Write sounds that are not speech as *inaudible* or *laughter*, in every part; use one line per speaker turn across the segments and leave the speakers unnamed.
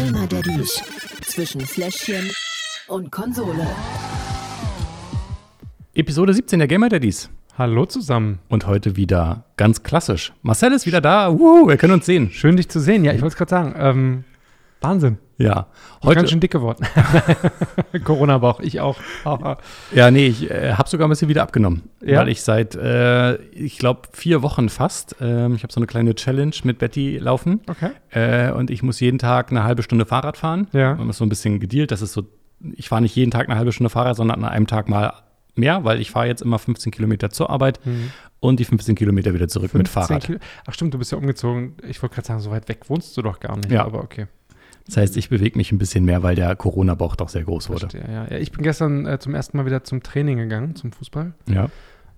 Gamer Daddies zwischen Fläschchen und Konsole.
Episode 17 der Gamer Daddies.
Hallo zusammen.
Und heute wieder ganz klassisch. Marcel ist wieder da. Uh, wir können uns sehen.
Schön, dich zu sehen. Ja, ich wollte es gerade sagen. Ähm, Wahnsinn.
Ja.
Bin ganz schön dick geworden. *laughs* Corona-Bauch, ich auch. *laughs*
ja, nee, ich äh, habe sogar ein bisschen wieder abgenommen.
Ja?
Weil ich seit, äh, ich glaube, vier Wochen fast, ähm, ich habe so eine kleine Challenge mit Betty laufen.
Okay.
Äh, und ich muss jeden Tag eine halbe Stunde Fahrrad fahren.
Ja.
Man ist so ein bisschen gedealt. Das ist so, ich fahre nicht jeden Tag eine halbe Stunde Fahrrad, sondern an einem Tag mal mehr, weil ich fahre jetzt immer 15 Kilometer zur Arbeit
Mhm.
und die 15 Kilometer wieder zurück mit
15
Fahrrad.
Kilo. Ach stimmt, du bist ja umgezogen. Ich wollte gerade sagen, so weit weg wohnst du doch gar nicht.
Ja.
Aber okay.
Das heißt, ich bewege mich ein bisschen mehr, weil der Corona-Bauch doch sehr groß wurde.
Verstehe, ja. Ich bin gestern äh, zum ersten Mal wieder zum Training gegangen, zum Fußball.
Ja.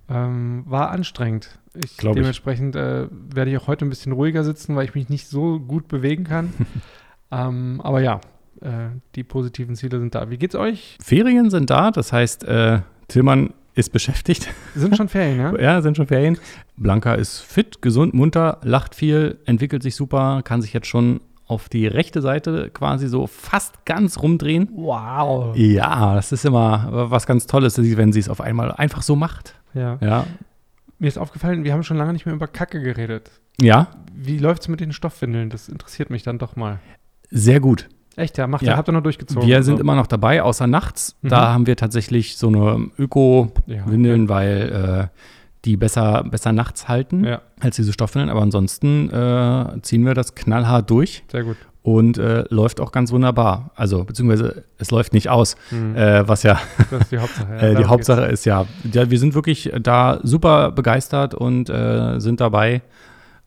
Ähm, war anstrengend. Ich,
Glaub ich.
dementsprechend äh, werde ich auch heute ein bisschen ruhiger sitzen, weil ich mich nicht so gut bewegen kann. *laughs* ähm, aber ja, äh, die positiven Ziele sind da. Wie geht's euch?
Ferien sind da, das heißt, äh, Tillmann ist beschäftigt.
Sind schon Ferien, ja? *laughs*
Ja, sind schon Ferien. Blanca ist fit, gesund, munter, lacht viel, entwickelt sich super, kann sich jetzt schon auf die rechte Seite quasi so fast ganz rumdrehen.
Wow.
Ja, das ist immer was ganz Tolles, wenn sie es auf einmal einfach so macht.
Ja.
Ja.
Mir ist aufgefallen, wir haben schon lange nicht mehr über Kacke geredet.
Ja,
Wie läuft's mit den Stoffwindeln? Das interessiert mich dann doch mal.
sehr gut.
Echt, ja? Macht
Ja.
ihr, habt ihr noch durchgezogen?
Wir sind
Also,
immer noch dabei, außer nachts.
Mhm.
Da haben wir tatsächlich so eine Öko-Windeln,
Ja.
weil äh, die besser, besser nachts halten
Ja,
als diese Stoffwindeln. Aber ansonsten äh, ziehen wir das knallhart durch
sehr gut.
und äh, läuft auch ganz wunderbar. Also, beziehungsweise es läuft nicht aus,
Hm,
äh, was ja, *laughs*
das ist die Hauptsache. Ja, *laughs*
äh, die Hauptsache ist ja, ja, wir sind wirklich da super begeistert und äh, sind dabei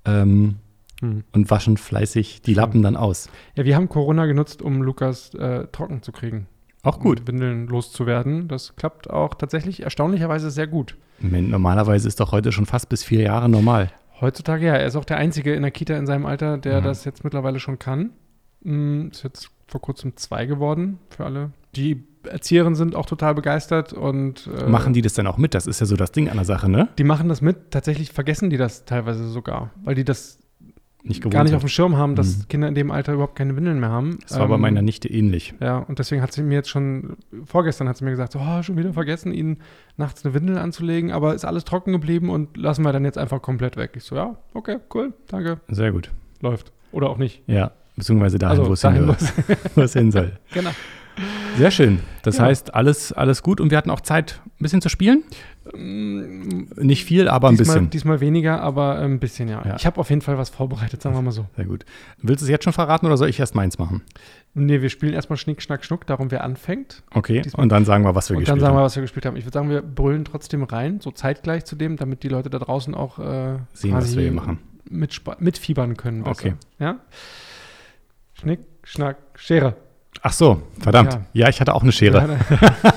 ähm,
geht's. Hm.
und waschen fleißig die. Lappen dann aus.
Ja, wir haben Corona genutzt, um Lukas äh, trocken zu kriegen.
Auch gut.
Windeln loszuwerden. Das klappt auch tatsächlich erstaunlicherweise sehr gut.
Normalerweise ist doch heute schon fast bis vier Jahre normal.
Heutzutage, ja, er ist auch der Einzige in der Kita in seinem Alter, der
Mhm.
das jetzt mittlerweile schon kann. Mm, Ist jetzt vor kurzem zwei geworden für alle. Die Erzieherinnen sind auch total begeistert und äh,
Machen die das dann auch mit? Das ist ja so das Ding an der Sache, ne?
Die machen das mit. Tatsächlich vergessen die das teilweise sogar, weil die das
Nicht gewohnt
gar nicht
sind.
auf dem Schirm haben, dass
Mhm.
Kinder in dem Alter überhaupt keine Windeln mehr haben.
Das war bei
Ähm,
meiner Nichte ähnlich.
Ja, und deswegen hat sie mir jetzt schon, vorgestern hat sie mir gesagt, so, oh, schon wieder vergessen, ihnen nachts eine Windel anzulegen, aber ist alles trocken geblieben und lassen wir dann jetzt einfach komplett weg. Ich so, ja, okay, cool, danke,
Sehr gut.
läuft. Oder auch nicht.
Ja, beziehungsweise dahin,
Also,
wo es
dahin,
hin, *laughs* wo es hin soll. *laughs*
Genau.
Sehr schön. Das
Ja.
heißt, alles, alles gut. Und wir hatten auch Zeit, ein bisschen zu spielen.
Mm,
Nicht viel, aber ein
diesmal,
bisschen.
diesmal weniger, aber ein bisschen, ja.
Ja.
Ich habe auf jeden Fall was vorbereitet, sagen wir mal so.
Sehr gut. Willst du es jetzt schon verraten oder soll ich erst meins machen?
Nee, wir spielen erstmal Schnick, Schnack, Schnuck, darum wer anfängt.
Okay.
Diesmal-
Und dann sagen wir, was wir
Und
gespielt
dann sagen wir,
haben.
was wir gespielt haben. Ich würde sagen, wir brüllen trotzdem rein, so zeitgleich zu dem, damit die Leute da draußen auch äh,
Sehen, was wir hier machen.
mitfiebern können. Besser.
Okay.
Ja? Schnick, Schnack, Schere.
Ach so, verdammt. Ja,
Ja.
ich hatte auch eine Schere.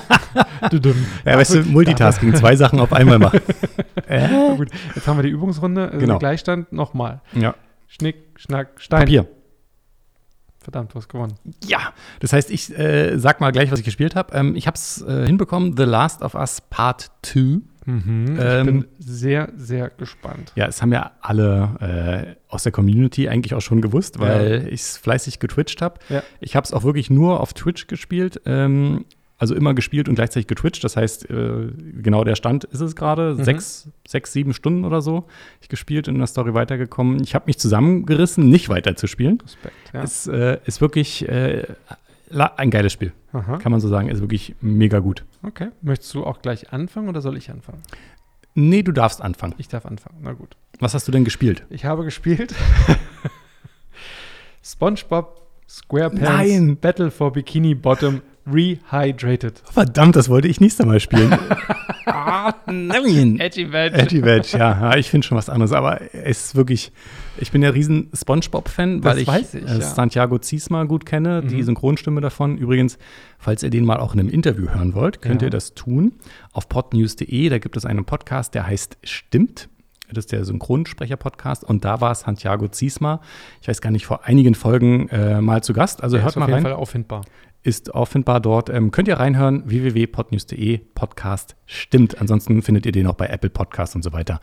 *laughs*
du dumm.
Ja, weißt du, Multitasking, zwei Sachen auf einmal machen. *laughs*
Na gut, jetzt haben wir die Übungsrunde, also
Genau.
Gleichstand, nochmal.
Ja.
Schnick, Schnack, Stein.
Papier.
Verdammt, du hast gewonnen.
Ja, das heißt, ich äh, sag mal gleich, was ich gespielt habe. Ähm, ich habe es äh, hinbekommen, The Last of Us Part 2.
Mhm. ich
Ähm,
bin sehr, sehr gespannt.
Ja, es haben ja alle äh, aus der Community eigentlich auch schon gewusst, weil ich es fleißig getwitcht habe.
Ja.
Ich habe es auch wirklich nur auf Twitch gespielt. Ähm, also immer gespielt und gleichzeitig getwitcht. Das heißt, äh, genau der Stand ist es gerade.
Mhm.
Sechs, sechs, sieben Stunden oder so. Ich gespielt und in der Story weitergekommen. Ich habe mich zusammengerissen, nicht weiter zu spielen.
Respekt. Ja.
Es äh, ist wirklich äh, ein geiles Spiel,
Aha.
kann man so sagen. Ist wirklich mega gut.
Okay. Möchtest du auch gleich anfangen oder soll ich anfangen?
Nee, du darfst anfangen.
Ich darf anfangen. Na gut.
Was hast du denn gespielt?
Ich habe gespielt *laughs* SpongeBob SquarePants
Nein.
Battle for Bikini Bottom Rehydrated.
Verdammt, das wollte ich nächstes Mal spielen. *laughs* ah, nein.
Edgy Badge.
Edgy Badge, ja. ich finde schon was anderes, aber es ist wirklich, ich bin ja riesen Spongebob-Fan, weil ich,
weiß ich,
äh,
ja.
Santiago Ziesma gut kenne, die
Mhm.
Synchronstimme davon. Übrigens, falls ihr den mal auch in einem Interview hören wollt, könnt
Ja.
ihr das tun auf podnews.de. Da gibt es einen Podcast, der heißt Stimmt. Das ist der Synchronsprecher-Podcast und da war Santiago Ziesma, ich weiß gar nicht, vor einigen Folgen äh, mal zu Gast. Also
Der
hört
ist
mal
auf jeden
rein
Fall auffindbar.
Ist auffindbar dort. Ähm, könnt ihr reinhören, www.podnews.de, Podcast stimmt. Ansonsten findet ihr den auch bei Apple Podcasts und so weiter.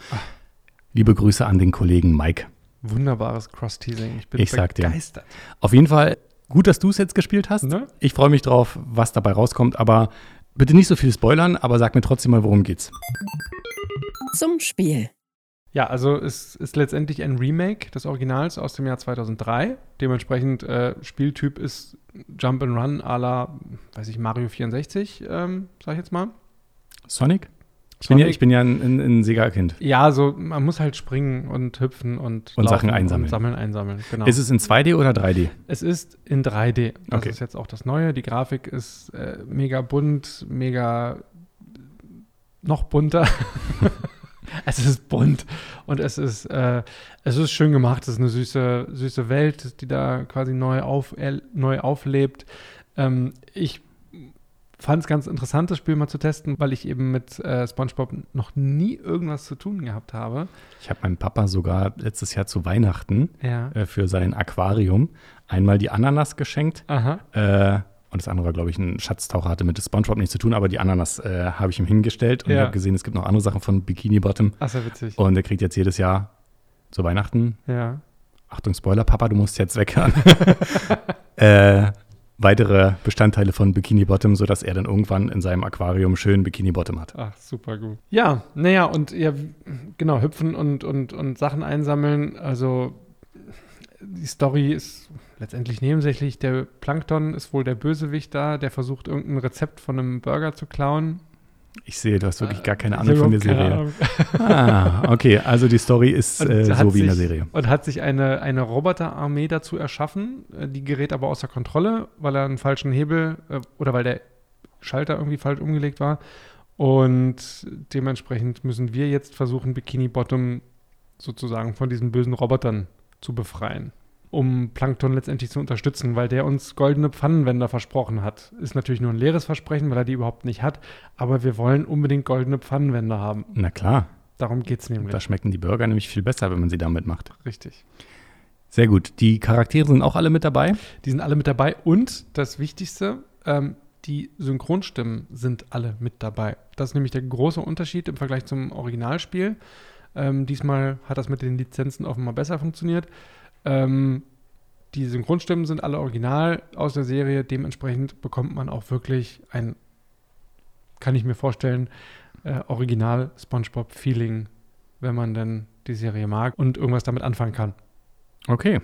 Liebe Grüße an den Kollegen Mike.
Wunderbares Cross-Teasing. Ich bin
Ich sag dir.
begeistert.
Auf jeden Fall gut, dass du es jetzt gespielt hast.
Ne?
Ich freue mich drauf, was dabei rauskommt, aber bitte nicht so viel spoilern, aber sag mir trotzdem mal, worum geht's.
Zum Spiel.
Ja, also es ist letztendlich ein Remake des Originals aus dem Jahr 2003. Dementsprechend äh, Spieltyp ist Jump and Run à la, weiß ich, Mario 64, ähm, sag ich jetzt mal.
Sonic? Ich bin ja, ich bin ja ein, ein, ein Sega-Kind.
Ja, so man muss halt springen und hüpfen und,
Und Sachen einsammeln.
Und sammeln, einsammeln, genau.
Ist es in 2D oder 3D?
Es ist in 3D. Das
Okay.
ist jetzt auch das Neue. Die Grafik ist äh, mega bunt, mega noch bunter. *laughs* *laughs* es ist bunt und es ist, äh, es ist schön gemacht. Es ist eine süße, süße Welt, die da quasi neu, auf, neu auflebt. Ähm, ich fand es ganz interessant, das Spiel mal zu testen, weil ich eben mit äh, SpongeBob noch nie irgendwas zu tun gehabt habe.
Ich habe meinem Papa sogar letztes Jahr zu Weihnachten
Ja.
äh, für sein Aquarium einmal die Ananas geschenkt.
Aha.
Und das andere war, glaube ich, ein Schatztaucher, hatte mit SpongeBob nichts zu tun, aber die Ananas äh, habe ich ihm hingestellt und
Ja.
ich habe gesehen, es gibt noch andere Sachen von Bikini Bottom.
Ach, sehr witzig.
Und er kriegt jetzt jedes Jahr zu Weihnachten,
Ja.
Achtung, Spoiler, Papa, du musst jetzt weghören, *laughs* äh, weitere Bestandteile von Bikini Bottom, sodass er dann irgendwann in seinem Aquarium schön Bikini Bottom hat.
Ach, super gut. Ja, naja, und ja, genau, hüpfen und, und, und Sachen einsammeln. Also die Story ist letztendlich nebensächlich. Der Plankton ist wohl der Bösewicht da, der versucht, irgendein Rezept von einem Burger zu klauen.
Ich sehe, du hast wirklich gar keine
Ich
Ahnung von der Serie. Ah, okay, also die Story ist äh, so wie in der
sich-
Serie.
Und hat sich eine, eine Roboterarmee dazu erschaffen. Äh, Die gerät aber außer Kontrolle, weil er einen falschen Hebel äh, oder weil der Schalter irgendwie falsch umgelegt war. Und dementsprechend müssen wir jetzt versuchen, Bikini Bottom sozusagen von diesen bösen Robotern zu befreien. Um Plankton letztendlich zu unterstützen, weil der uns goldene Pfannenwender versprochen hat. Ist natürlich nur ein leeres Versprechen, weil er die überhaupt nicht hat. Aber wir wollen unbedingt goldene Pfannenwender haben.
Na klar,
Darum geht es nämlich.
da schmecken die Burger nämlich viel besser, wenn man sie damit macht.
Richtig.
Sehr gut. Die Charaktere sind auch alle mit dabei.
Die sind alle mit dabei und das Wichtigste, ähm, die Synchronstimmen sind alle mit dabei. Das ist nämlich der große Unterschied im Vergleich zum Originalspiel. Ähm, diesmal hat das mit den Lizenzen offenbar besser funktioniert. Ähm, die Synchronstimmen sind alle original aus der Serie. Dementsprechend bekommt man auch wirklich ein, kann ich mir vorstellen, äh, original SpongeBob-Feeling, wenn man denn die Serie mag und irgendwas damit anfangen kann.
Okay.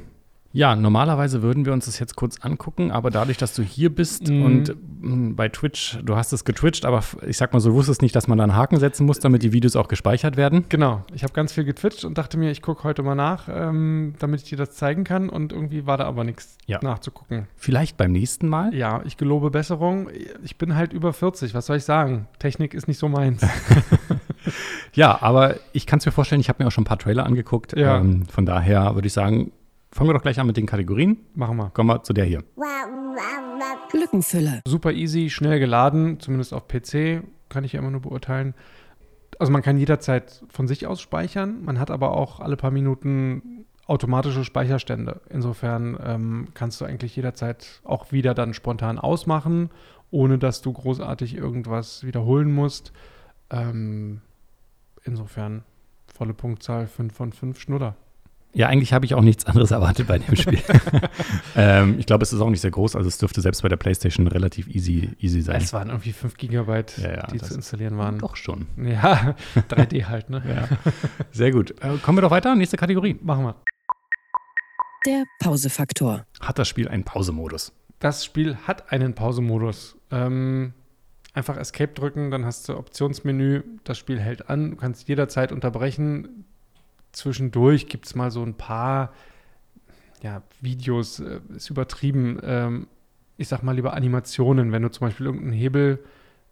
Ja, normalerweise würden wir uns das jetzt kurz angucken, aber dadurch, dass du hier bist
Mhm.
und mh, bei Twitch, du hast es getwitcht, aber ich sag mal so, du wusstest nicht, dass man da einen Haken setzen muss, damit die Videos auch gespeichert werden.
Genau, ich habe ganz viel getwitcht und dachte mir, ich gucke heute mal nach, ähm, damit ich dir das zeigen kann. Und irgendwie war da aber nichts
Ja.
nachzugucken.
Vielleicht beim nächsten Mal.
Ja, ich gelobe Besserung. Ich bin halt über 40, was soll ich sagen? Technik ist nicht so meins. *laughs* *laughs*
Ja, aber ich kann es mir vorstellen, ich habe mir auch schon ein paar Trailer angeguckt.
Ja.
Ähm, von daher würde ich sagen, fangen wir doch gleich an mit den Kategorien.
Machen wir.
Kommen wir zu der hier.
Lückenfüller.
Super easy, schnell geladen, zumindest auf PC, kann ich ja immer nur beurteilen. Also man kann jederzeit von sich aus speichern, man hat aber auch alle paar Minuten automatische Speicherstände. Insofern ähm, kannst du eigentlich jederzeit auch wieder dann spontan ausmachen, ohne dass du großartig irgendwas wiederholen musst. Ähm, insofern volle Punktzahl 5 von 5 Schnuller.
Ja, eigentlich habe ich auch nichts anderes erwartet bei dem Spiel. *laughs* ähm, ich glaube, es ist auch nicht sehr groß, also es dürfte selbst bei der PlayStation relativ easy, easy sein.
Es waren irgendwie 5 Gigabyte,
Ja, ja,
die zu installieren waren.
Doch schon.
Ja, *laughs* 3D halt, ne?
Ja. Sehr gut. Äh, kommen wir doch weiter. Nächste Kategorie.
Machen wir.
Der Pausefaktor.
Hat das Spiel einen Pausemodus?
Das Spiel hat einen Pausemodus. Ähm, einfach Escape drücken, dann hast du Optionsmenü, das Spiel hält an, du kannst jederzeit unterbrechen. Zwischendurch gibt es mal so ein paar ja, Videos, äh, ist übertrieben. Ähm, ich sag mal lieber Animationen. Wenn du zum Beispiel irgendeinen Hebel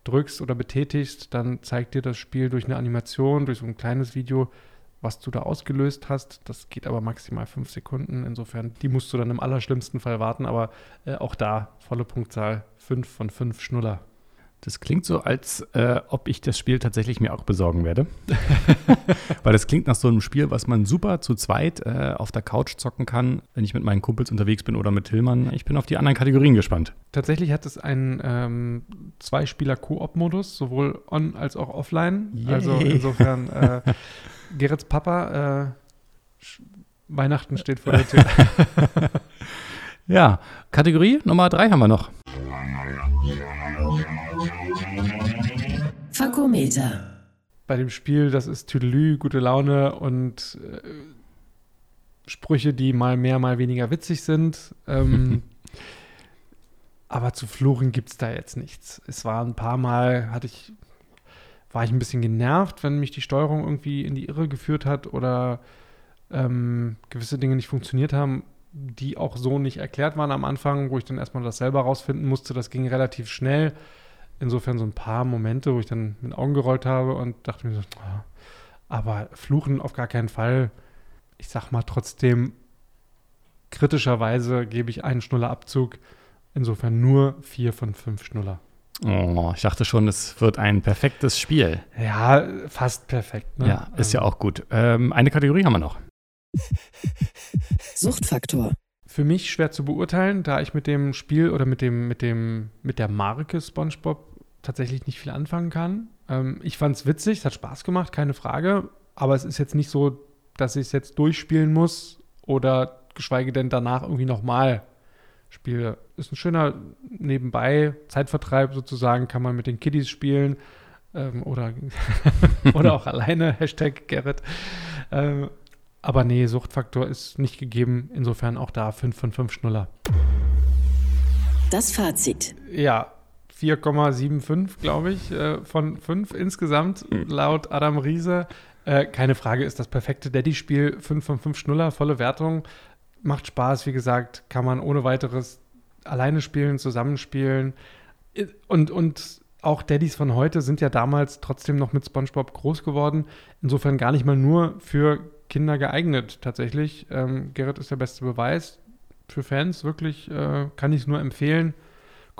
drückst oder betätigst, dann zeigt dir das Spiel durch eine Animation, durch so ein kleines Video, was du da ausgelöst hast. Das geht aber maximal fünf Sekunden. Insofern, die musst du dann im allerschlimmsten Fall warten, aber äh, auch da volle Punktzahl, fünf von fünf Schnuller.
Das klingt so, als äh, ob ich das Spiel tatsächlich mir auch besorgen werde. *laughs* Weil das klingt nach so einem Spiel, was man super zu zweit äh, auf der Couch zocken kann, wenn ich mit meinen Kumpels unterwegs bin oder mit Tillmann. Ich bin auf die anderen Kategorien gespannt.
Tatsächlich hat es einen ähm, Zwei-Spieler-Koop-Modus, sowohl on als auch offline.
Yay.
Also insofern, äh, *laughs* Gerrits Papa, äh, Weihnachten steht vor der Tür. *laughs*
Ja, Kategorie Nummer drei haben wir noch.
Fakometer.
Bei dem Spiel, das ist Tüdelü, gute Laune und äh, Sprüche, die mal mehr, mal weniger witzig sind. Ähm, *laughs* aber zu Fluchen gibt es da jetzt nichts. Es war ein paar Mal, hatte ich, war ich ein bisschen genervt, wenn mich die Steuerung irgendwie in die Irre geführt hat oder ähm, gewisse Dinge nicht funktioniert haben, die auch so nicht erklärt waren am Anfang, wo ich dann erstmal das selber rausfinden musste. Das ging relativ schnell. Insofern so ein paar Momente, wo ich dann mit den Augen gerollt habe und dachte mir so, ah, aber Fluchen auf gar keinen Fall. Ich sag mal trotzdem, kritischerweise gebe ich einen Schnullerabzug. Insofern nur vier von fünf Schnuller.
Oh, ich dachte schon, es wird ein perfektes Spiel.
Ja, fast perfekt. Ne?
Ja, ist ja auch gut. Ähm, eine Kategorie haben wir noch.
Suchtfaktor.
Für mich schwer zu beurteilen, da ich mit dem Spiel oder mit dem, mit dem, mit der Marke SpongeBob tatsächlich nicht viel anfangen kann. Ähm, ich fand es witzig, es hat Spaß gemacht, keine Frage. Aber es ist jetzt nicht so, dass ich es jetzt durchspielen muss oder geschweige denn danach irgendwie nochmal spiele. Ist ein schöner nebenbei Zeitvertreib sozusagen, kann man mit den Kiddies spielen ähm, oder, *laughs* oder auch alleine, *laughs* Hashtag Gerrit. Ähm, aber nee, Suchtfaktor ist nicht gegeben. Insofern auch da 5 von 5 Schnuller.
Das Fazit.
Ja, 4,75, glaube ich, äh, von 5 insgesamt, laut Adam Riese. Äh, keine Frage, ist das perfekte Daddy-Spiel. 5 von 5 Schnuller, volle Wertung. Macht Spaß, wie gesagt, kann man ohne weiteres alleine spielen, zusammenspielen. Und, und auch Daddys von heute sind ja damals trotzdem noch mit SpongeBob groß geworden. Insofern gar nicht mal nur für Kinder geeignet, tatsächlich. Ähm, Gerrit ist der beste Beweis. Für Fans wirklich äh, kann ich es nur empfehlen.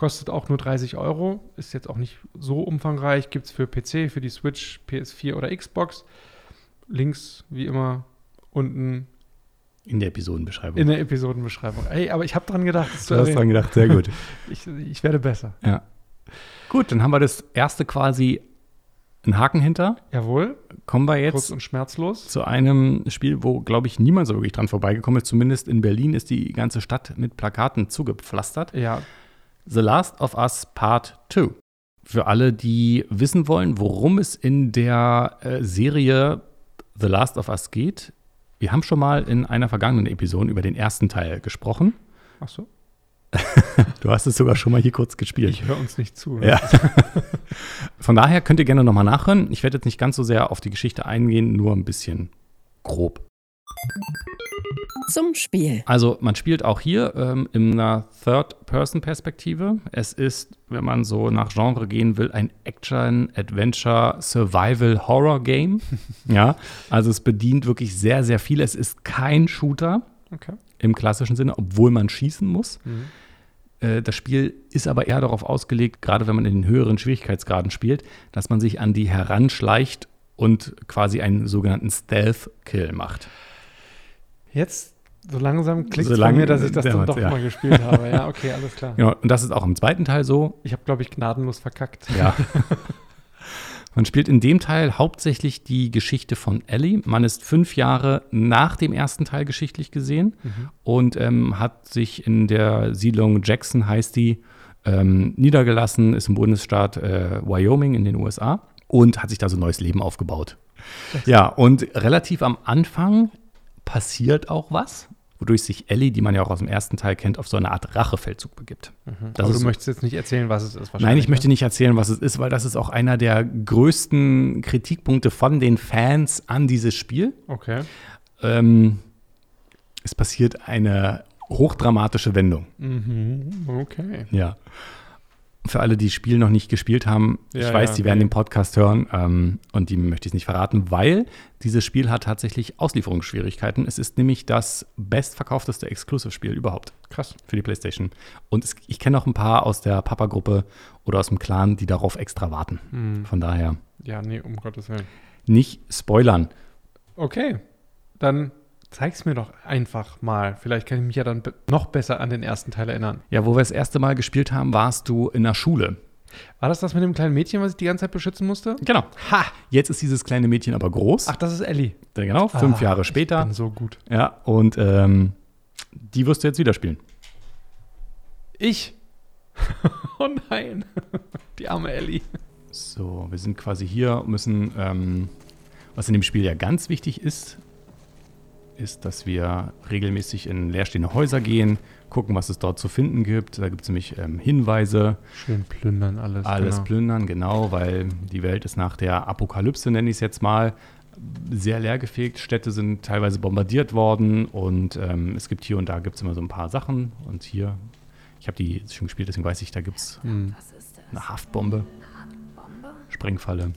Kostet auch nur 30 Euro. Ist jetzt auch nicht so umfangreich. Gibt es für PC, für die Switch, PS4 oder Xbox. Links, wie immer, unten
In der Episodenbeschreibung.
in der Episodenbeschreibung. Ey, aber ich habe dran gedacht,
du hast dran gedacht, sehr gut. *laughs*
Ich, ich werde besser.
ja. Gut, dann haben wir das erste quasi einen Haken hinter.
Jawohl,
Kommen wir
kurz
jetzt
und schmerzlos.
zu einem Spiel, wo, glaube ich, niemand so wirklich dran vorbeigekommen ist. Zumindest in Berlin ist die ganze Stadt mit Plakaten zugepflastert.
Ja,
The Last of Us Part 2. Für alle, die wissen wollen, worum es in der äh, Serie The Last of Us geht. Wir haben schon mal in einer vergangenen Episode über den ersten Teil gesprochen.
ach so. *laughs*
Du hast es sogar schon mal hier kurz gespielt.
Ich höre uns nicht zu.
Ja. *laughs* Von daher könnt ihr gerne nochmal nachhören. Ich werde jetzt nicht ganz so sehr auf die Geschichte eingehen, nur ein bisschen grob.
Zum Spiel.
Also man spielt auch hier ähm, in einer Third-Person-Perspektive. Es ist, wenn man so nach Genre gehen will, ein Action-Adventure-Survival-Horror-Game. *laughs* ja, also es bedient wirklich sehr, sehr viel. Es ist kein Shooter
Okay.
im klassischen Sinne, obwohl man schießen muss.
Mhm.
Äh, Das Spiel ist aber eher darauf ausgelegt, gerade wenn man in den höheren Schwierigkeitsgraden spielt, dass man sich an die heranschleicht und quasi einen sogenannten Stealth-Kill macht.
Jetzt so langsam klickt
So
es
lang-
mir, dass ich das dann doch
ja.
mal gespielt habe. Ja, okay, alles klar. *laughs*
Genau, und das ist auch im zweiten Teil so.
Ich habe, glaube ich, gnadenlos verkackt.
Ja. *laughs* Man spielt in dem Teil hauptsächlich die Geschichte von Ellie. Man ist fünf Jahre nach dem ersten Teil geschichtlich gesehen und ähm, hat sich in der Siedlung Jackson, heißt die, ähm, niedergelassen, ist im Bundesstaat äh, Wyoming in den USA und hat sich da so ein neues Leben aufgebaut. Ja, und relativ am Anfang passiert auch was, wodurch sich Ellie, die man ja auch aus dem ersten Teil kennt, auf so eine Art Rachefeldzug begibt. Das
Aber du möchtest jetzt nicht erzählen, was es ist.
Nein, ich möchte
ne?
nicht erzählen, was es ist, weil das ist auch einer der größten Kritikpunkte von den Fans an dieses Spiel.
Okay.
Ähm, es passiert eine hochdramatische Wendung.
Mhm. Okay.
Ja. Für alle, die das Spiel noch nicht gespielt haben,
Ja,
ich weiß,
ja,
die werden
nee.
den Podcast hören ähm, und die möchte ich nicht verraten, weil dieses Spiel hat tatsächlich Auslieferungsschwierigkeiten. Es ist nämlich das bestverkaufteste Exclusive-Spiel überhaupt
Krass.
für die PlayStation. Und es, ich kenne auch ein paar aus der Papa-Gruppe oder aus dem Clan, die darauf extra warten.
Mhm.
Von daher
Ja, nee, um Gottes Willen.
nicht spoilern.
Okay. Dann zeig's mir doch einfach mal. Vielleicht kann ich mich ja dann noch besser an den ersten Teil erinnern.
Ja, wo wir das erste Mal gespielt haben, warst du in der Schule.
War das das mit dem kleinen Mädchen, was ich die ganze Zeit beschützen musste?
Genau. Ha! Jetzt ist dieses kleine Mädchen aber groß.
Ach, das ist Ellie.
Genau, fünf
Ah,
Jahre
Ich
später.
bin so gut.
Ja, und ähm, die wirst du jetzt wieder spielen.
Ich? *laughs* oh nein. *laughs* Die arme Ellie.
So, wir sind quasi hier, müssen, ähm, was in dem Spiel ja ganz wichtig ist, ist, dass wir regelmäßig in leerstehende Häuser gehen, gucken, was es dort zu finden gibt. Da gibt es nämlich ähm, Hinweise.
Schön plündern alles.
Alles
genau.
plündern, genau, weil die Welt ist nach der Apokalypse, nenne ich es jetzt mal, sehr leergefegt. Städte sind teilweise bombardiert worden und ähm, es gibt hier und da gibt es immer so ein paar Sachen. Und hier, ich habe die schon gespielt, deswegen weiß ich, da gibt es
Hm.
Was ist das?
eine Haftbombe,
Bombe?
Sprengfalle,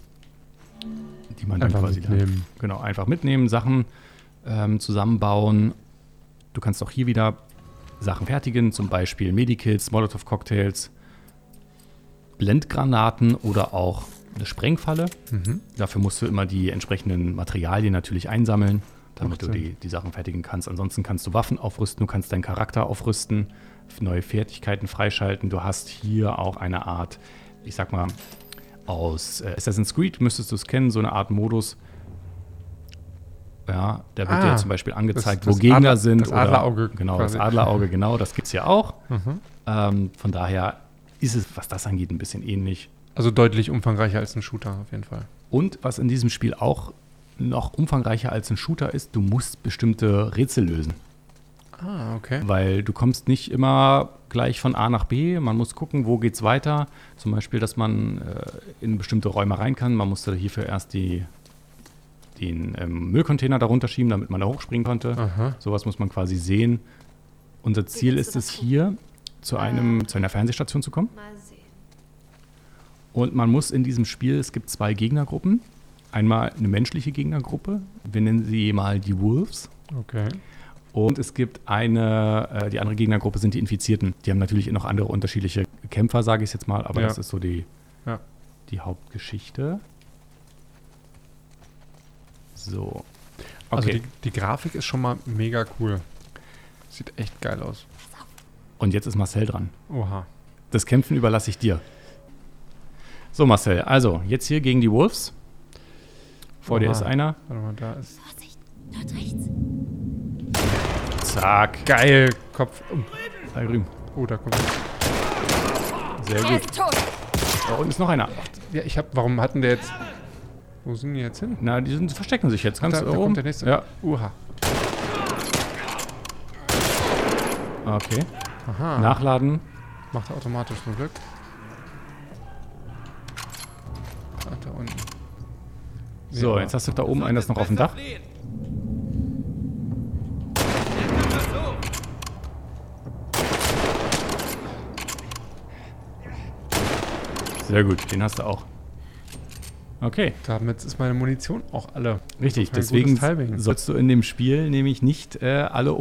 die man dann
Einfach
quasi dann
mitnehmen.
Genau, einfach mitnehmen, Sachen ähm, zusammenbauen. Du kannst auch hier wieder Sachen fertigen, zum Beispiel Medikits, Molotov-Cocktails, Blendgranaten oder auch eine Sprengfalle.
Mhm.
Dafür musst du immer die entsprechenden Materialien natürlich einsammeln, damit du die, die Sachen fertigen kannst. Ansonsten kannst du Waffen aufrüsten, du kannst deinen Charakter aufrüsten, neue Fertigkeiten freischalten. Du hast hier auch eine Art, ich sag mal, aus äh, Assassin's Creed müsstest du es kennen, so eine Art Modus. Ja, da wird
Ah,
dir zum Beispiel angezeigt,
das-
wo Gegner
Adler-
sind.
das Adlerauge
Genau,
quasi.
das Adlerauge, genau, das gibt es ja auch.
Mhm.
Ähm, von daher ist es, was das angeht, ein bisschen ähnlich.
Also deutlich umfangreicher als ein Shooter auf jeden Fall.
Und was in diesem Spiel auch noch umfangreicher als ein Shooter ist, du musst bestimmte Rätsel lösen.
Ah, okay.
Weil du kommst nicht immer gleich von A nach B. Man muss gucken, wo geht's weiter. Zum Beispiel, dass man äh, in bestimmte Räume rein kann. Man musste hierfür erst die, den ähm, Müllcontainer darunter schieben, damit man da hochspringen konnte.
Aha.
Sowas muss man quasi sehen. Unser Ziel ist es hier, zu, einem, zu einer Fernsehstation zu kommen.
Mal sehen.
Und man muss in diesem Spiel, es gibt zwei Gegnergruppen. Einmal eine menschliche Gegnergruppe, wir nennen sie mal die Wolves.
Okay.
Und es gibt eine, äh, die andere Gegnergruppe sind die Infizierten. Die haben natürlich noch andere unterschiedliche Kämpfer, sage ich jetzt mal, aber
Ja.
das ist so die,
Ja.
die Hauptgeschichte. So.
Also
Okay.
die, die Grafik ist schon mal mega cool. Sieht echt geil aus.
Und jetzt ist Marcel dran.
Oha.
Das Kämpfen überlasse ich dir. So, Marcel, also jetzt hier gegen die Wolves. Vor dir
Oha.
ist einer.
Warte mal, da ist.
Vorsicht, dort rechts.
Zack.
Geil! Kopf.
Da drüben.
Oh, da kommt.
Sehr
Er
gut.
ist tot.
Da unten ist noch einer.
Ja, ich hab. Warum hatten der jetzt. Wo sind die jetzt hin?
Na, die sind, verstecken sich jetzt ganz
da, da
oben.
kommt der nächste.
Ja,
Uha.
okay.
Aha.
Nachladen.
Macht er automatisch zum Glück. Ah, da unten.
So,
aber-
jetzt hast du da oben einen, das noch auf dem Dach. Sehr gut, den hast du auch. Okay,
Damit ist meine Munition auch alle.
richtig. Deswegen sollst du in dem Spiel nämlich nicht äh, alle
nicht.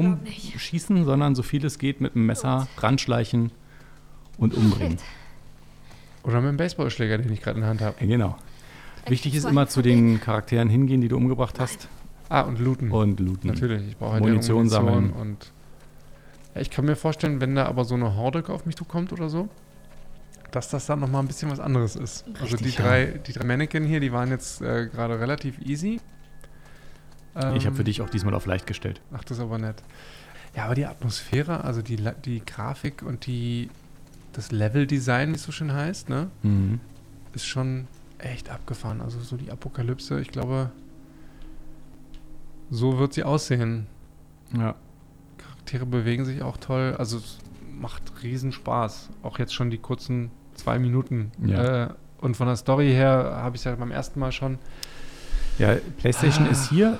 umschießen, sondern so viel es geht mit dem Messer ranschleichen und umbringen.
Oder mit dem Baseballschläger, den ich gerade in der Hand habe.
Ja, genau. Wichtig ist immer zu den Charakteren hingehen, die du umgebracht hast
Ah, und looten.
und looten.
Natürlich, ich brauche halt
Munition
Munition
sammeln.
Und ja, ich kann mir vorstellen, wenn da aber so eine Horde auf mich zukommt oder so, dass das dann nochmal ein bisschen was anderes ist. also die
Richtig, ja.
drei, die drei Mannequin hier, die waren jetzt äh, gerade relativ easy.
Ich habe
Ähm,
für dich auch diesmal auf leicht gestellt.
Ach, das ist aber nett. Ja, aber die Atmosphäre, also die, die Grafik und die das Level-Design, wie es so schön heißt, ne,
Mhm.
ist schon echt abgefahren. Also so die Apokalypse, ich glaube, so wird sie aussehen.
Ja.
Charaktere bewegen sich auch toll. Also es macht riesen Spaß. Auch jetzt schon die kurzen zwei Minuten.
Ja.
Äh, und von der Story her habe ich es ja beim ersten Mal schon.
Ja, PlayStation
Ah.
ist hier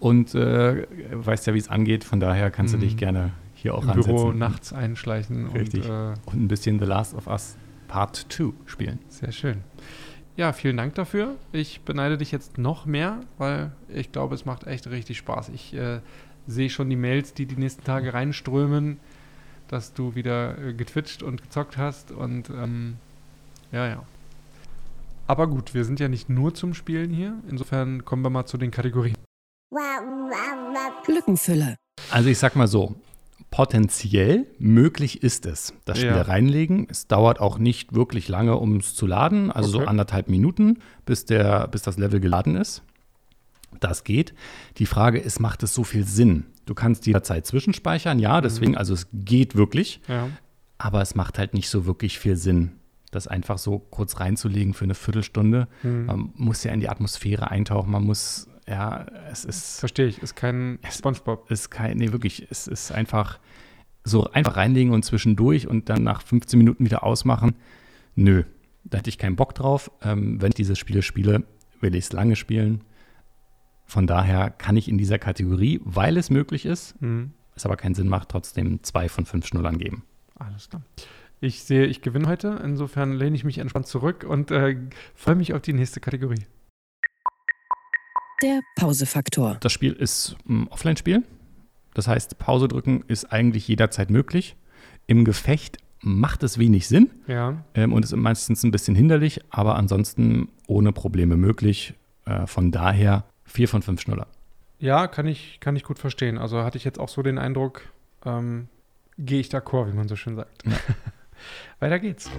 und äh, weißt ja, wie es angeht. Von daher kannst
Mhm.
du dich gerne hier auch
Im Büro
ransetzen
nachts einschleichen.
Richtig.
Und, äh,
und ein bisschen The Last of Us Part 2 spielen.
sehr schön. Ja, vielen Dank dafür. Ich beneide dich jetzt noch mehr, weil ich glaube, es macht echt richtig Spaß. Ich äh, sehe schon die Mails, die die nächsten Tage reinströmen, dass du wieder äh, getwitcht und gezockt hast. Und ähm, ja, ja. Aber gut, wir sind ja nicht nur zum Spielen hier. Insofern kommen wir mal zu den Kategorien.
Lückenfüller.
Also ich sag mal so, potenziell möglich ist es, das Spiel
Ja.
reinlegen. Es dauert auch nicht wirklich lange, um es zu laden, also so
Okay.
anderthalb Minuten, bis, der, bis das Level geladen ist. Das geht. Die Frage ist, macht es so viel Sinn? Du kannst jederzeit zwischenspeichern, ja, deswegen, also es geht wirklich.
Ja.
aber es macht halt nicht so wirklich viel Sinn, das einfach so kurz reinzulegen für eine Viertelstunde.
Hm.
Man muss ja in die Atmosphäre eintauchen, man muss, ja, es ist,
Verstehe ich, ist kein Spongebob.
ist kein, nee, wirklich, es ist einfach so einfach reinlegen und zwischendurch und dann nach 15 Minuten wieder ausmachen. Nö, da hätte ich keinen Bock drauf. Ähm, wenn ich dieses Spiel spiele, will ich es lange spielen. Von daher kann ich in dieser Kategorie, weil es möglich ist,
Hm.
es aber keinen Sinn macht, trotzdem zwei von fünf Schnullern geben.
Alles klar. Ich sehe, ich gewinne heute. Insofern lehne ich mich entspannt zurück und äh, freue mich auf die nächste Kategorie.
Der Pausefaktor.
Das Spiel ist ein Offline-Spiel. Das heißt, Pause drücken ist eigentlich jederzeit möglich. Im Gefecht macht es wenig Sinn
Ja,
ähm, und ist meistens ein bisschen hinderlich, aber ansonsten ohne Probleme möglich. Äh, von daher vier von fünf Schnuller.
ja kann, ich, kann ich gut verstehen. Also hatte ich jetzt auch so den Eindruck, ähm, gehe ich d'accord, wie man so schön sagt.
Ja. *laughs*
Weiter geht's.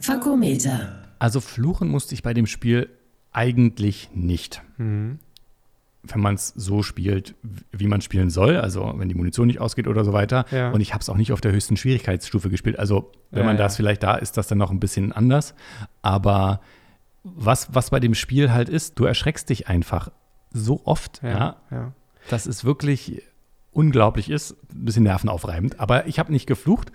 Fakometer.
Also fluchen musste ich bei dem Spiel eigentlich nicht.
Mhm.
Wenn man es so spielt, wie man spielen soll, also wenn die Munition nicht ausgeht oder so weiter.
Ja.
Und ich habe es auch nicht auf der höchsten Schwierigkeitsstufe gespielt. Also wenn
Ja,
man
ja.
das vielleicht da ist, das dann noch ein bisschen anders. Aber was, was bei dem Spiel halt ist, du erschreckst dich einfach so oft, ja,
Ja, ja.
dass es wirklich unglaublich ist. Ein bisschen nervenaufreibend. Aber ich habe nicht geflucht.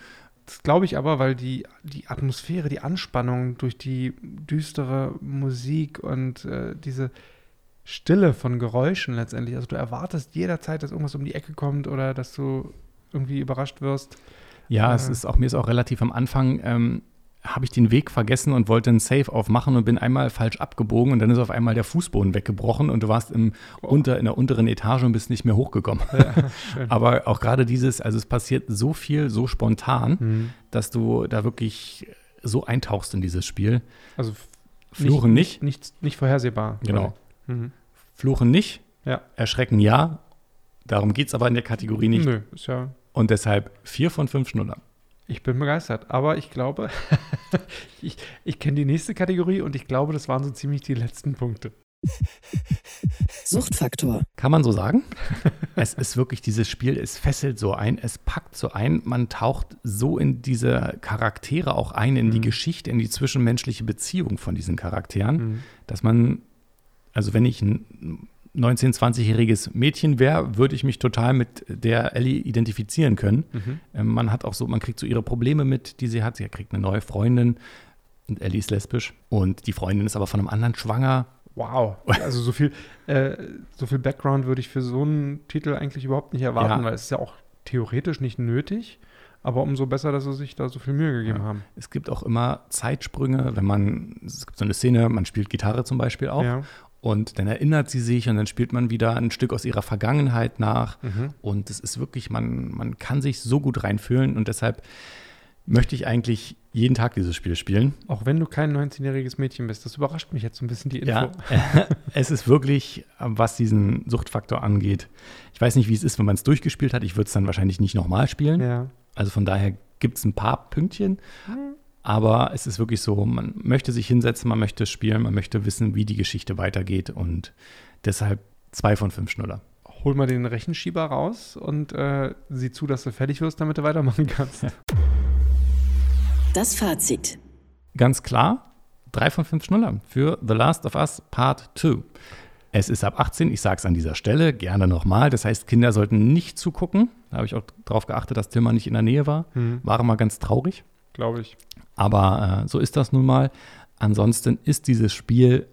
Das glaube ich aber, weil die, die Atmosphäre, die Anspannung durch die düstere Musik und äh, diese Stille von Geräuschen letztendlich, also du erwartest jederzeit, dass irgendwas um die Ecke kommt oder dass du irgendwie überrascht wirst.
Ja,
Äh.
es ist auch mir ist auch relativ am Anfang ähm, habe ich den Weg vergessen und wollte einen Safe aufmachen und bin einmal falsch abgebogen und dann ist auf einmal der Fußboden weggebrochen und du warst im
Oh.
unter in der unteren Etage und bist nicht mehr hochgekommen.
Ja. *laughs*
Aber auch gerade dieses, also es passiert so viel, so spontan,
Mhm.
dass du da wirklich so eintauchst in dieses Spiel.
Also
Fluchen nicht,
Nicht, nicht vorhersehbar.
Genau.
Mhm.
fluchen nicht,
Ja.
erschrecken ja. Darum geht es aber in der Kategorie nicht.
Nö, ist ja.
Und deshalb vier von fünf Schnuller.
Ich bin begeistert, aber ich glaube, *laughs* ich, ich kenne die nächste Kategorie und ich glaube, das waren so ziemlich die letzten Punkte.
Suchtfaktor.
Kann man so sagen? *laughs* es ist wirklich dieses Spiel, es fesselt so ein, es packt so ein, man taucht so in diese Charaktere auch ein, in die
Mhm.
Geschichte, in die zwischenmenschliche Beziehung von diesen Charakteren,
Mhm.
dass man, also wenn ich ein 19-, 20-jähriges Mädchen wäre, würde ich mich total mit der Ellie identifizieren können.
Mhm.
Ähm, man hat auch so, man kriegt so ihre Probleme mit, die sie hat. Sie kriegt eine neue Freundin und Ellie ist lesbisch und die Freundin ist aber von einem anderen schwanger.
Wow. Also so viel, äh, so viel Background würde ich für so einen Titel eigentlich überhaupt nicht erwarten,
Ja.
weil es ist ja auch theoretisch nicht nötig, aber umso besser, dass sie sich da so viel Mühe gegeben
Ja.
haben.
Es gibt auch immer Zeitsprünge, wenn man, es gibt so eine Szene, man spielt Gitarre zum Beispiel auch
Ja.
Und dann erinnert sie sich und dann spielt man wieder ein Stück aus ihrer Vergangenheit nach
Mhm.
und es ist wirklich, man, man kann sich so gut reinfühlen und deshalb möchte ich eigentlich jeden Tag dieses Spiel spielen.
Auch wenn du kein 19-jähriges Mädchen bist, das überrascht mich jetzt so ein bisschen die Info.
Ja, *laughs* es ist wirklich, was diesen Suchtfaktor angeht. Ich weiß nicht, wie es ist, wenn man es durchgespielt hat. Ich würde es dann wahrscheinlich nicht nochmal spielen.
ja.
Also von daher gibt es ein paar Pünktchen. Aber es ist wirklich so, man möchte sich hinsetzen, man möchte spielen, man möchte wissen, wie die Geschichte weitergeht. Und deshalb zwei von fünf Schnuller.
Hol mal den Rechenschieber raus und äh, sieh zu, dass du fertig wirst, damit du weitermachen kannst. *laughs*
Das Fazit.
Ganz klar, drei von fünf Schnuller für The Last of Us Part 2. Es ist ab 18, ich sage es an dieser Stelle gerne nochmal. Das heißt, Kinder sollten nicht zugucken. Da habe ich auch darauf geachtet, dass Timmer nicht in der Nähe war.
Mhm.
War immer ganz traurig.
Glaube ich.
Aber äh, so ist das nun mal. Ansonsten ist dieses Spiel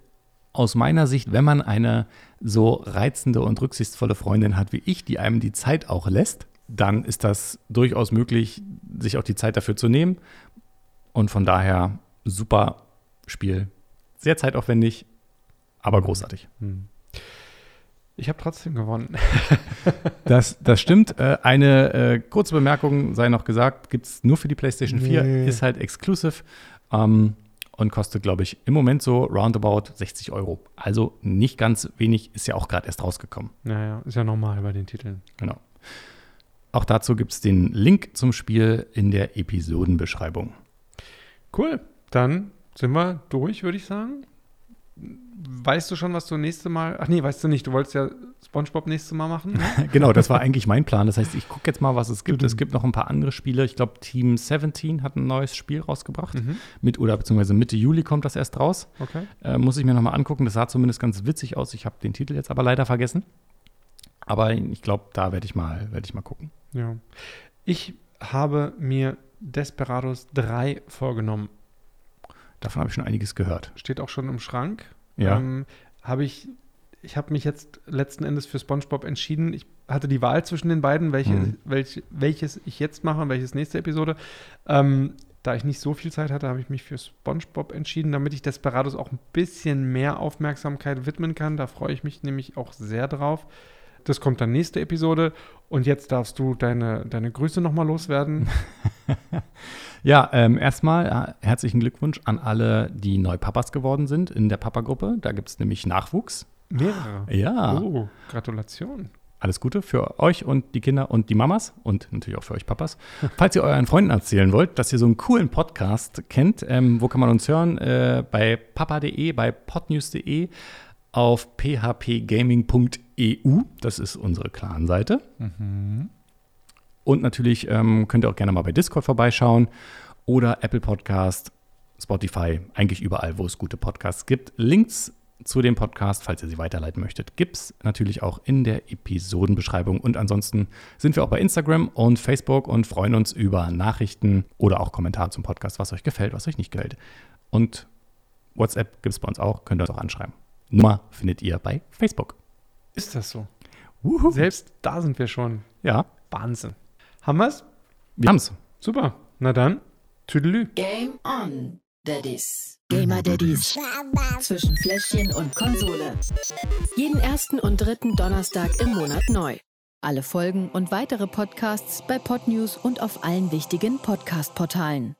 aus meiner Sicht, wenn man eine so reizende und rücksichtsvolle Freundin hat wie ich, die einem die Zeit auch lässt, dann ist das durchaus möglich, sich auch die Zeit dafür zu nehmen. Und von daher super Spiel. Sehr zeitaufwendig, aber großartig.
Hm. Ich habe trotzdem gewonnen. *laughs*
Das, das stimmt. Äh, eine äh, kurze Bemerkung sei noch gesagt, gibt es nur für die PlayStation 4,
Nee.
ist halt exclusive ähm, und kostet, glaube ich, im Moment so roundabout 60 Euro. Also nicht ganz wenig, ist ja auch gerade erst rausgekommen.
Naja, ist ja normal bei den Titeln.
Genau. Auch dazu gibt es den Link zum Spiel in der Episodenbeschreibung.
Cool. Dann sind wir durch, würde ich sagen. Weißt du schon, was du nächste Mal. Ach nee, weißt du nicht. Du wolltest ja SpongeBob nächstes Mal machen. Ne? *laughs*
genau, das war eigentlich mein Plan. Das heißt, ich gucke jetzt mal, was es gibt. Es gibt noch ein paar andere Spiele. Ich glaube, Team 17 hat ein neues Spiel rausgebracht.
Mhm.
Mit, oder beziehungsweise Mitte Juli kommt das erst raus.
Okay.
Äh, muss ich mir nochmal angucken. Das sah zumindest ganz witzig aus. Ich habe den Titel jetzt aber leider vergessen. Aber ich glaube, da werde ich, mal, werd ich mal gucken.
Ja. Ich habe mir Desperados 3 vorgenommen.
Davon habe ich schon einiges gehört.
Steht auch schon im Schrank.
Ja.
Ähm, habe ich, ich habe mich jetzt letzten Endes für SpongeBob entschieden. Ich hatte die Wahl zwischen den beiden, welche,
Mhm.
welch, welches ich jetzt mache und welches nächste Episode. Ähm, da ich nicht so viel Zeit hatte, habe ich mich für SpongeBob entschieden, damit ich Desperados auch ein bisschen mehr Aufmerksamkeit widmen kann. Da freue ich mich nämlich auch sehr drauf. Das kommt dann nächste Episode. Und jetzt darfst du deine, deine Grüße nochmal loswerden. *laughs*
Ja, ähm, erstmal äh, herzlichen Glückwunsch an alle, die neu Papas geworden sind in der Papa-Gruppe. Da gibt es nämlich Nachwuchs.
Mehrere.
Ja,
Oh, Gratulation.
alles Gute für euch und die Kinder und die Mamas und natürlich auch für euch Papas. *laughs* Falls ihr euren Freunden erzählen wollt, dass ihr so einen coolen Podcast kennt, ähm, wo kann man uns hören? Äh, bei papa.de, bei podnews.de, auf phpgaming.eu. Das ist unsere Clan-Seite. Und natürlich ähm, könnt ihr auch gerne mal bei Discord vorbeischauen oder Apple Podcast, Spotify, eigentlich überall, wo es gute Podcasts gibt. Links zu dem Podcast, falls ihr sie weiterleiten möchtet, gibt es natürlich auch in der Episodenbeschreibung. Und ansonsten sind wir auch bei Instagram und Facebook und freuen uns über Nachrichten oder auch Kommentare zum Podcast, was euch gefällt, was euch nicht gefällt. Und WhatsApp gibt es bei uns auch, könnt ihr uns auch anschreiben. Nummer findet ihr bei Facebook.
Ist das so?
Wuhu.
Selbst da sind wir schon.
Ja,
Wahnsinn. Haben wir's?
wir haben's.
Super. Na dann, Tüdelü.
Game on, Daddies. Gamer Daddies. Zwischen Fläschchen und Konsole. Jeden ersten und dritten Donnerstag im Monat neu. Alle Folgen und weitere Podcasts bei Podnews und auf allen wichtigen Podcast-Portalen.